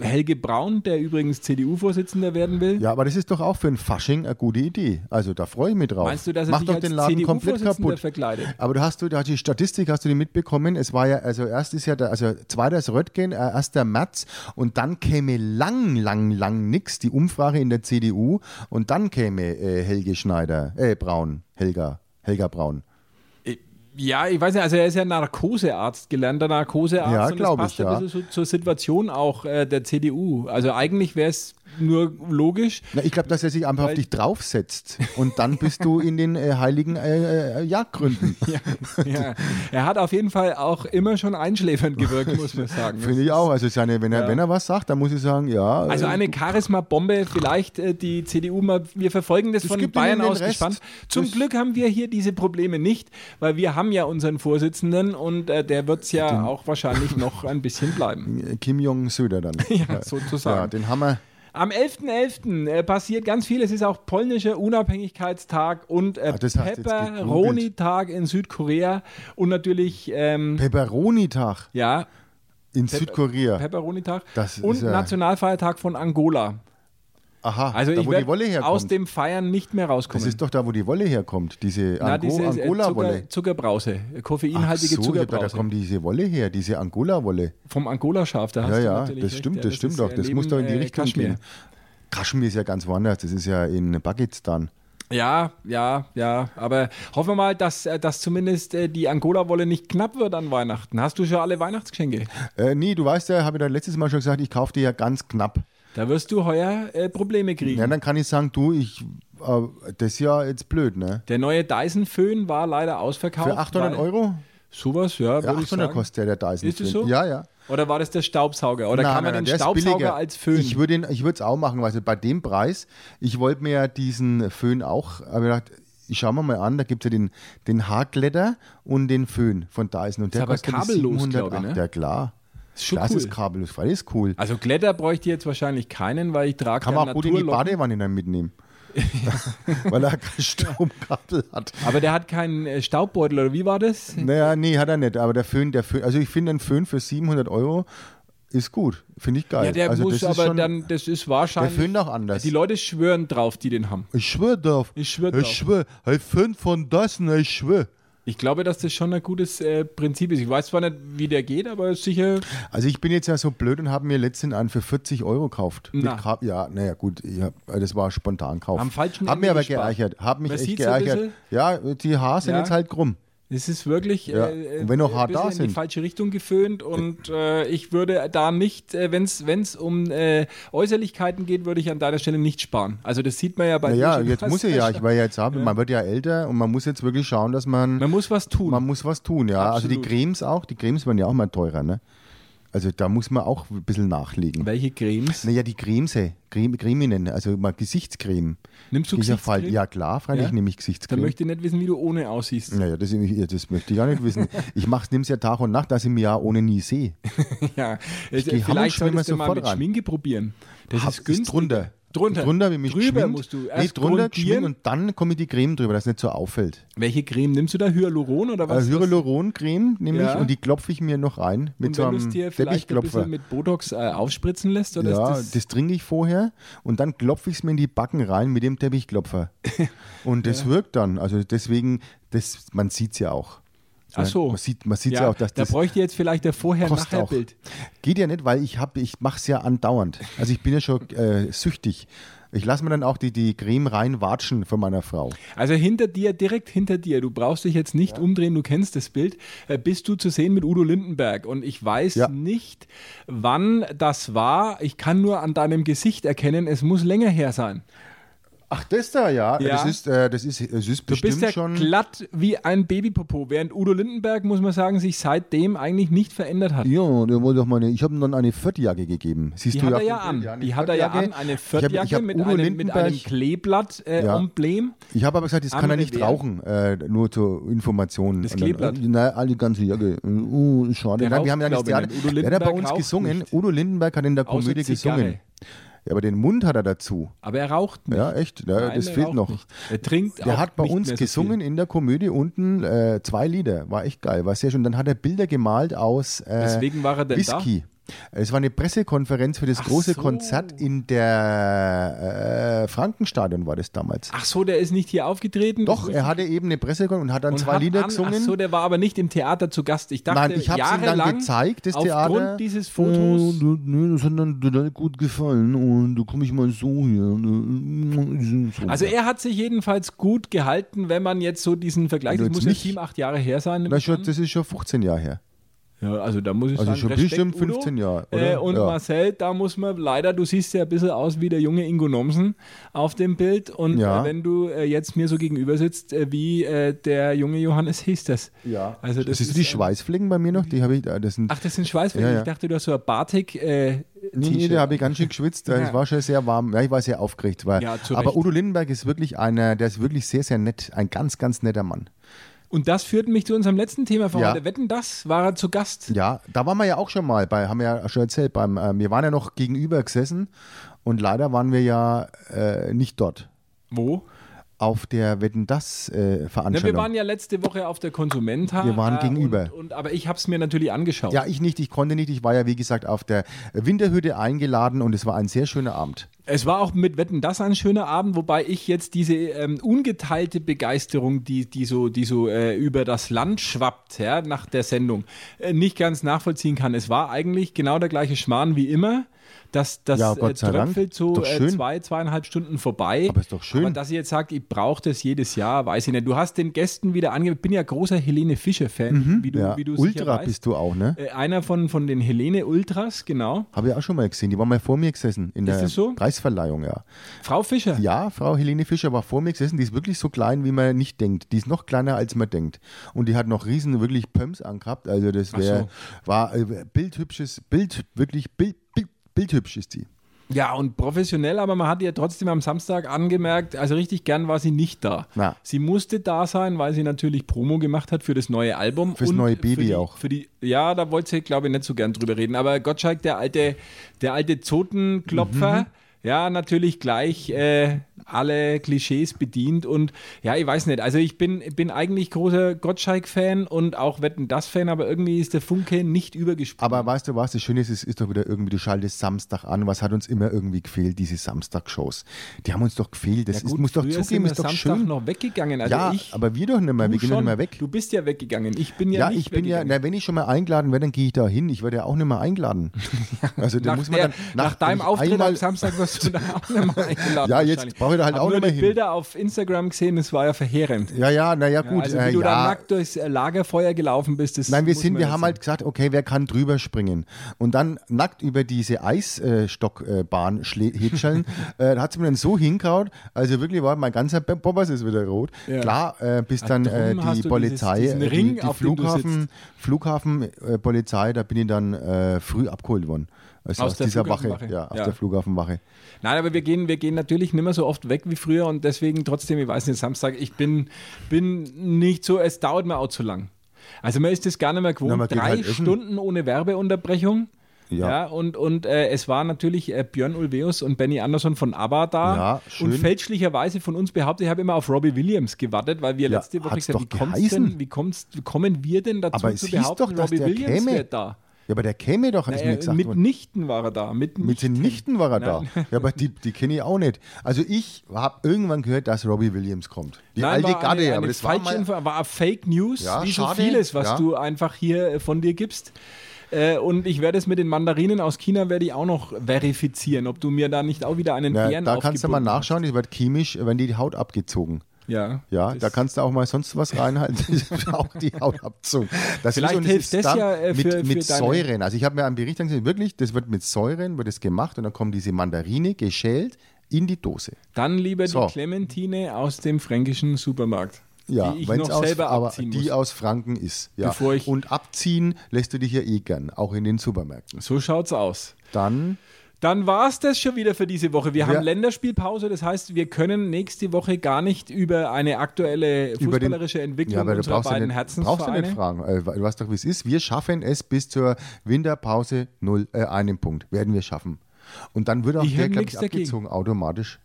Helge Braun, der übrigens CDU-Vorsitzender werden will. ja, aber das ist doch auch für ein Fasching eine gute Idee. Also da freue ich mich drauf. Meinst du, dass er Mach sich doch als den Laden komplett kaputt. verkleidet? Aber du hast du, da die Statistik hast du die mitbekommen. Es war ja, also erst ist ja der, also zweiter ist Röttgen, äh, erst der Merz und dann käme lang, lang, lang nix, die Umfrage in der CDU und dann käme äh, Helge Schneider, äh, Braun, Helga, Helga Braun. Ja, ich weiß nicht, also er ist ja Narkosearzt, gelernter Narkosearzt. Ja, und das glaub passt ich, ein ja. bisschen so zur Situation auch äh, der CDU. Also eigentlich wäre es nur logisch. Na, ich glaube, dass er sich einfach auf dich draufsetzt und dann bist du in den äh, heiligen äh, äh, Jagdgründen. Ja, er hat auf jeden Fall auch immer schon einschläfernd gewirkt, muss man sagen. Finde ich auch. Also seine, wenn, er, Ja. wenn er was sagt, dann muss ich sagen, ja. Also äh, eine Charisma-Bombe, vielleicht äh, die CDU mal, wir verfolgen das, Das von Bayern den aus Rest. gespannt. Zum Das- Glück haben wir hier diese Probleme nicht, weil wir haben ja unseren Vorsitzenden und äh, der wird es ja auch wahrscheinlich noch ein bisschen bleiben. Kim Jong-Söder dann. Ja, sozusagen. Ja, den haben wir. Am 11.11. äh, passiert ganz viel. Es ist auch polnischer Unabhängigkeitstag und äh, Ah, Pepperoni-Tag in Südkorea und natürlich, ähm, Pepperoni-Tag ja, in Südkorea. Pepperoni-Tag und ja- Nationalfeiertag von Angola. Aha, Also da ich wo die Wolle herkommt. aus dem Feiern nicht mehr rauskommen. das ist doch da, wo die Wolle herkommt, diese, Na, Ango diese äh, Angola-Wolle. Zucker, Zuckerbrause, Ach koffeinhaltige so, gedacht, da Zuckerbrause. kommt diese Wolle her, diese Angola-Wolle. Vom Angola-Schaf, da hast Ja, ja, das stimmt, ja, das stimmt doch. äh, Das neben, muss doch in die äh, Richtung Kaschmir. gehen. Kaschmir ist ja ganz woanders, das ist ja in Pakistan. Ja, ja, ja. Aber hoffen wir mal, dass, äh, dass zumindest äh, die Angola-Wolle nicht knapp wird an Weihnachten. Hast du schon alle Weihnachtsgeschenke? Äh, nee, du weißt ja, habe ich da letztes Mal schon gesagt, ich kaufe dir ja ganz knapp. Da wirst du heuer äh, Probleme kriegen. Ja, dann kann ich sagen, du, ich, äh, das ist ja jetzt blöd, ne? Der neue Dyson-Föhn war leider ausverkauft. Für 800 weil- Euro? Sowas, ja, ich 800 sagen. kostet der, der Dyson. Ist es so? Ja, ja. Oder war das der Staubsauger? Oder Nein, kann man nein, den ist Staubsauger als Föhn? Ich würde es auch machen, weil bei dem Preis, ich wollte mir ja diesen Föhn auch, aber ich dachte, ich schau mir mal an, da gibt es ja den, den Haarglätter und den Föhn von Dyson. Und der aber kostet kabellos, 700, glaube ich, ne? Ja, klar. Ist schon das cool. ist kabellos, weil das ist cool. also Glätter bräuchte ich jetzt wahrscheinlich keinen, weil ich trage Kann man auch gut in die. Badewanne dann mitnehmen. weil er kein Stromkabel hat. Aber der hat keinen äh, Staubbeutel, oder wie war das? Naja, nee, hat er nicht. Aber der Föhn, der Föhn, also ich finde ein Föhn für 700 Euro ist gut. Finde ich geil. Ja, der also muss aber schon, dann, das ist wahrscheinlich. Der Föhn auch anders. Die Leute schwören drauf, die den haben. Ich schwör drauf. Ich schwör drauf. Ich schwör. Hey, Föhn von Dyson, ich schwör. Ich glaube, dass das schon ein gutes äh, Prinzip ist. Ich weiß zwar nicht, wie der geht, aber sicher. Also ich bin jetzt ja so blöd und habe mir letztens einen für 40 Euro gekauft. Mit Na. Ja, naja gut, hab, das war spontan Kauf. Am falschen Hab Ende mir aber gespart. geärgert. Hab mich Man echt bisschen. Ja, die Haare sind Ja. jetzt halt krumm. Es ist wirklich Ja. äh, wenn noch ein hart da in die sind. falsche Richtung geföhnt und äh, ich würde da nicht, äh, wenn es um äh, Äußerlichkeiten geht, würde ich an deiner Stelle nicht sparen. Also das sieht man ja bei Naja, jetzt muss ich er ja, ich war ja jetzt ab, man wird ja älter und man muss jetzt wirklich schauen, dass man, Man muss was tun. man muss was tun, ja. Also die Absolut. Cremes auch, die Cremes werden ja auch mal teurer, ne? Also da muss man auch ein bisschen nachlegen. Welche Cremes? Naja, die Cremes, Creme, Creminen, also mal Gesichtscreme. Nimmst du Ist ja Gesichtscreme? fall- Ja klar, freilich Ja? nehme ich Dann Gesichtscreme. möchte ich nicht wissen, wie du ohne aussiehst. Naja, das, das möchte ich gar nicht wissen. Ich nehme es ja Tag und Nacht, dass ich mich ja ohne nie sehe. Ja, geh vielleicht Hammelschwimmer solltest du mal sofort mit ran. Schminke probieren. Das Hab- ist günstig. drunter. Drunter. Drunter, wie mich Drüber geschminkt. musst du nee, erst drunter grundieren. geschminkt und dann komme ich die Creme drüber, dass es nicht so auffällt. Welche Creme nimmst du da? Hyaluron oder was? Äh, Hyaluron-Creme nehme Ja. ich und die klopfe ich mir noch rein mit Und so einem dir ein Teppichklopfer. bisschen mit Botox äh, aufspritzen lässt? Oder Ja, ist das, trinke ich vorher und dann klopfe ich es mir in die Backen rein mit dem Teppichklopfer. und das wirkt dann. Also deswegen, das, man sieht es ja auch. Ach so. Man sieht, man sieht ja, ja, auch, dass da das bräuchte ich jetzt vielleicht der Vorher-Nachher-Bild. Geht ja nicht, weil ich habe, ich mache es ja andauernd. Also ich bin ja schon äh, süchtig. Ich lasse mir dann auch die, die Creme reinwatschen von meiner Frau. Also hinter dir, direkt hinter dir, du brauchst dich jetzt nicht umdrehen, du kennst das Bild, äh, bist du zu sehen mit Udo Lindenberg. Und ich weiß Ja. nicht, wann das war. Ich kann nur an deinem Gesicht erkennen, es muss länger her sein. Ach, das da, ja. Ja. Das ist, äh, das ist, das ist Du bestimmt bist ja schon. glatt wie ein Babypopo, während Udo Lindenberg, muss man sagen, sich seitdem eigentlich nicht verändert hat. Ja, der wollte doch meine, ich habe ihm dann eine Viertjacke gegeben. Siehst Die du hat er ja dem an. Bild, eine Die hat er ja Viertjacke. an, eine Ich hab- ich Viertjacke hab mit, einem, mit einem Kleeblatt-Emblem. Ich habe aber gesagt, das kann er nicht Wehr. rauchen, äh, nur zur Information. Das Kleeblatt. äh, Nein, alle ganze Jacke. Uh, schade. Der Nein, wir haben ja Theater. nicht. Udo Der hat ja bei uns gesungen. Udo Lindenberg hat in der Komödie gesungen. Aber den Mund hat er dazu. Aber er raucht nicht. Ja, echt. Ja, Nein, das fehlt noch. Nicht. Er trinkt Der hat bei uns so gesungen viel. in der Komödie unten äh, zwei Lieder. War echt geil, war sehr schön. Dann hat er Bilder gemalt aus äh, Weswegen war er denn da? Es war eine Pressekonferenz für das Ach große so. Konzert in der äh, Frankenstadion war das damals. Ach so, der ist nicht hier aufgetreten? Doch, er hatte eben eine Pressekonferenz und hat dann Und zwei Lieder an, gesungen. Ach so, der war aber nicht im Theater zu Gast. Ich dachte, Nein, ich habe es ihm dann gezeigt, das aufgrund Theater. dieses Fotos. Äh, nee, das hat dann total gut gefallen und da komme ich mal so hier. So. Also er hat sich jedenfalls gut gehalten, wenn man jetzt so diesen Vergleich, Wenn das muss jetzt ja nicht- sieben, acht Jahre her sein. das, ist schon, das ist schon 15 Jahre her. Ja, also da muss ich Also sagen, schon Respekt, bestimmt Udo. 15 Jahre? Äh, und Ja. Marcel, da muss man leider, du siehst ja ein bisschen aus wie der junge Ingo Nomsen auf dem Bild. Und Ja. äh, wenn du äh, jetzt mir so gegenüber sitzt, äh, wie äh, der junge Johannes hieß das. Ja. Also das, Das ist ist die Schweißflecken bei mir noch, die habe ich, äh, das sind, Ach, das sind Schweißflecken. Ja. Ich dachte, du hast so ein Batik. Äh, Nee, nee, da habe ich ganz schön geschwitzt. Es war schon sehr warm. Ja, ich war sehr aufgeregt. Weil, aber. Udo Lindenberg ist wirklich einer, der ist wirklich sehr, sehr nett. Ein ganz, ganz netter Mann. Und das führt mich zu unserem letzten Thema für Ja. heute. Wetten, das war er zu Gast. Ja, da waren wir ja auch schon mal bei, haben wir ja schon erzählt, beim, äh, wir waren ja noch gegenüber gesessen und leider waren wir ja äh, nicht dort. Wo? Auf der Wetten das äh, Na, Veranstaltung. wir waren ja letzte Woche auf der Konsumenta. Wir waren äh, gegenüber. Und, und, aber ich habe es mir natürlich angeschaut. ja, ich nicht, ich konnte nicht. Ich war ja, wie gesagt, auf der Winterhütte eingeladen und es war ein sehr schöner Abend. Es war auch mit Wetten das ein schöner Abend, wobei ich jetzt diese ähm, ungeteilte Begeisterung, die, die so, die so äh, über das Land schwappt, ja, nach der Sendung, äh, nicht ganz nachvollziehen kann. Es war eigentlich genau der gleiche Schmarrn wie immer. Das, das Ja, äh, tröpfelt so äh, zwei, zweieinhalb Stunden vorbei. Aber ist doch schön. Aber dass ihr jetzt sagt, ich brauche das jedes Jahr, weiß ich nicht. Du hast den Gästen wieder angegeben. Ich bin ja großer Helene Fischer-Fan, wie du, Mhm. Ja. wie du Ultra weißt. bist du auch, ne? Äh, einer von, von den Helene Ultras, genau. Habe ich auch schon mal gesehen. Die war mal vor mir gesessen in Ist der so? Preisverleihung, ja. Frau Fischer. Ja, Frau Helene Fischer war vor mir gesessen. Die ist wirklich so klein, wie man nicht denkt. Die ist noch kleiner, als man denkt. Und die hat noch riesen, wirklich Pumps angehabt. Also das wäre, so. war äh, bildhübsches, Bild, wirklich Bild, bildhübsch ist die. Ja, und professionell, aber man hat ihr trotzdem am Samstag angemerkt, also richtig gern war sie nicht da. Na. Sie musste da sein, weil sie natürlich Promo gemacht hat für das neue Album. Fürs neue Baby für die, auch. Für die, ja, da wollte sie, glaube ich, nicht so gern drüber reden. Aber Gottschalk, der alte, der alte Zotenklopfer, Mhm. ja, natürlich gleich äh, alle Klischees bedient. Und ja, ich weiß nicht, also ich bin, bin eigentlich großer Gottschalk-Fan und auch Wetten das-Fan, aber irgendwie ist der Funke nicht übergesprungen. Aber weißt du was, das Schöne ist, es ist doch wieder irgendwie, du schaltest Samstag an. Was hat uns immer irgendwie gefehlt? Diese Samstag-Shows. Die haben uns doch gefehlt. Das Ja ist, gut, muss doch zugeben, ist doch Samstag schön. noch weggegangen. Also ja, ich, aber wir doch nicht mehr. Wir gehen schon. nicht mehr weg. Du bist ja weggegangen. Ich bin ja, Ja, nicht ich bin ja, na, wenn ich schon mal eingeladen werde, dann gehe ich da hin. Ich werde ja auch nicht mehr eingeladen. Also da nach, muss man der, dann nach, deinem wenn ich Auftritt am Samstag wirst du dann auch nicht mehr eingeladen. Ja, jetzt brauche ich da halt Hab auch nur mehr die hin. Bilder auf Instagram gesehen, es war ja verheerend. Ja, ja, naja, gut. also wie äh, du da ja. nackt durchs äh, Lagerfeuer gelaufen bist, das Nein, wir sind, wir haben halt gesagt, okay, wer kann drüber springen? Und dann nackt über diese Eisstockbahn hätscheln, äh, da hat sie mir dann so hinkaut, also wirklich war mein ganzer Be- Bobbers ist wieder rot. Ja. Klar, äh, bis dann äh, die Polizei, dieses- diesen äh, Ring, die, die Flughafen, Flughafen äh, Polizei, da bin ich dann äh, früh abgeholt worden. Also Aus aus, der dieser Wache, ja, aus Ja. der Flughafenwache. Nein, aber wir gehen, wir gehen natürlich nicht mehr so oft weg wie früher und deswegen trotzdem, ich weiß nicht, Samstag, ich bin, bin nicht so, es dauert mir auch zu lang. Also man ist das gar nicht mehr gewohnt. Na, geht Drei halt essen. Stunden ohne Werbeunterbrechung. Ja, Ja. und, und äh, es war natürlich äh, Björn Ulveus und Benny Andersson von ABBA da. Ja, schön. Und fälschlicherweise von uns behauptet, ich habe immer auf Robbie Williams gewartet, weil wir Ja, letzte Woche gesagt haben, wie, denn, wie, kommt's, wie kommen wir denn dazu Aber zu behaupten, doch, dass Robbie Williams käme. wäre da? Ja, aber der käme doch, ist mir Äh, gesagt mitnichten war er da. Mitnichten. Mit den Nichten war er da. Ja, aber die, die kenne ich auch nicht. Also ich habe irgendwann gehört, dass Robbie Williams kommt. Die Nein, alte Garde, eine, aber eine das war mal... Info, war Fake News, Ja, wie so schade, vieles, was ja. du einfach hier äh, von dir gibst. Äh, und ich werde es mit den Mandarinen aus China werde ich auch noch verifizieren, ob du mir da nicht auch wieder einen Na, Bären da kannst du mal nachschauen, die wird chemisch, wenn die Haut abgezogen. Ja, Ja, das- da kannst du auch mal sonst was reinhalten. Das ist auch die Haut abzogen. Das Vielleicht und es hilft ist das dann ja, äh, mit, für- mit für deine- Säuren. Also ich habe mir am Bericht gesehen, wirklich, das wird mit Säuren wird es gemacht und dann kommt diese Mandarine geschält in die Dose. Dann lieber So. die Clementine aus dem fränkischen Supermarkt. Ja, die ich noch aus, selber aber abziehen die muss. aus Franken ist. Ja. Bevor ich- Und abziehen lässt du dich ja eh gern, auch in den Supermärkten. So schaut's aus. Dann Dann war's das schon wieder für diese Woche. Wir Ja. haben Länderspielpause, das heißt, wir können nächste Woche gar nicht über eine aktuelle über den- fußballerische Entwicklung Ja, unserer brauchst ja beiden nicht, brauchst du nicht fragen. Äh, Du weißt doch, wie es ist. Wir schaffen es bis zur Winterpause null, äh, einen Punkt. Werden wir schaffen. Und dann wird auch Ich der, glaube ich, dagegen. abgezogen automatisch.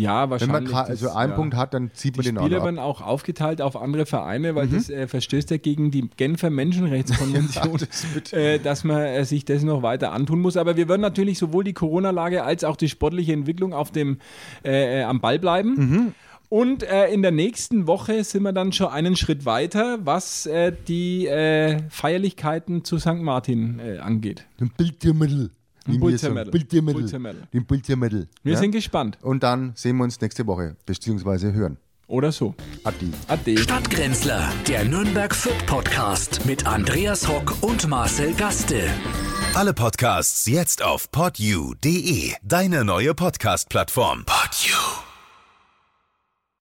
Ja, Wenn wahrscheinlich. man ka- also das- einen ja. Punkt hat, dann zieht man Die den auch Spiele noch ab. werden auch aufgeteilt auf andere Vereine, Mhm. weil das äh, verstößt ja gegen die Genfer Menschenrechtskonvention, äh, dass man äh, sich das noch weiter antun muss. Aber wir werden natürlich sowohl die Corona-Lage als auch die sportliche Entwicklung auf dem, äh, äh, am Ball bleiben. Mhm. Und äh, in der nächsten Woche sind wir dann schon einen Schritt weiter, was äh, die äh, Feierlichkeiten zu St. Martin äh, angeht. Den Bildtiermittel. Den Bildtiermittel. Wir ja? sind gespannt. Und dann sehen wir uns nächste Woche, beziehungsweise hören. Oder so. Adi. Ade. Stadtgrenzler, der Nürnberg Fürth Podcast mit Andreas Hock und Marcel Gaste. Alle Podcasts jetzt auf podyou.de, deine neue Podcast-Plattform. Podyou.